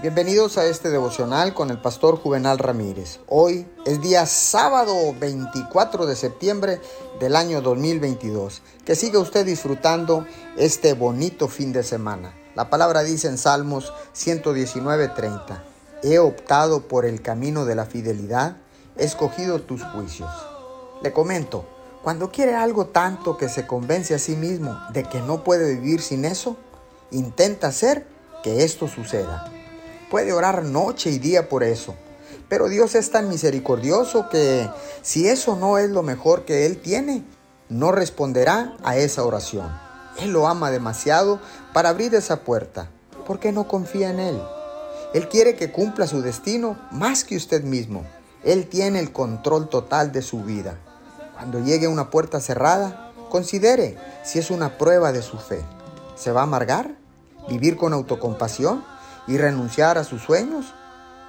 Bienvenidos a este devocional con el pastor Juvenal Ramírez. Hoy es día sábado 24 de septiembre del año 2022. Que siga usted disfrutando este bonito fin de semana. La palabra dice en Salmos 119:30, He optado por el camino de la fidelidad, he escogido tus juicios. Le comento, cuando quiere algo tanto que se convence a sí mismo de que no puede vivir sin eso, intenta hacer que esto suceda. Puede orar noche y día por eso. Pero Dios es tan misericordioso que si eso no es lo mejor que Él tiene, no responderá a esa oración. Él lo ama demasiado para abrir esa puerta, porque no confía en Él. Él quiere que cumpla su destino más que usted mismo. Él tiene el control total de su vida. Cuando llegue a una puerta cerrada, considere si es una prueba de su fe. ¿Se va a amargar? ¿Vivir con autocompasión? Y renunciar a sus sueños?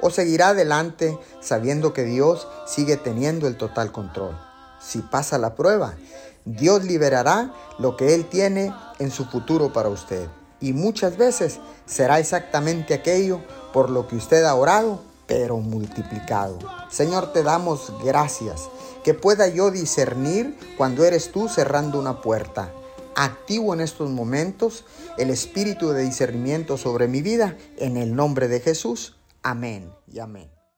¿O seguirá adelante sabiendo que Dios sigue teniendo el total control? Si pasa la prueba, Dios liberará lo que Él tiene en su futuro para usted. Y muchas veces será exactamente aquello por lo que usted ha orado, pero multiplicado. Señor, te damos gracias. Que pueda yo discernir cuando eres tú cerrando una puerta activo en estos momentos el espíritu de discernimiento sobre mi vida en el nombre de Jesús. Amén y amén.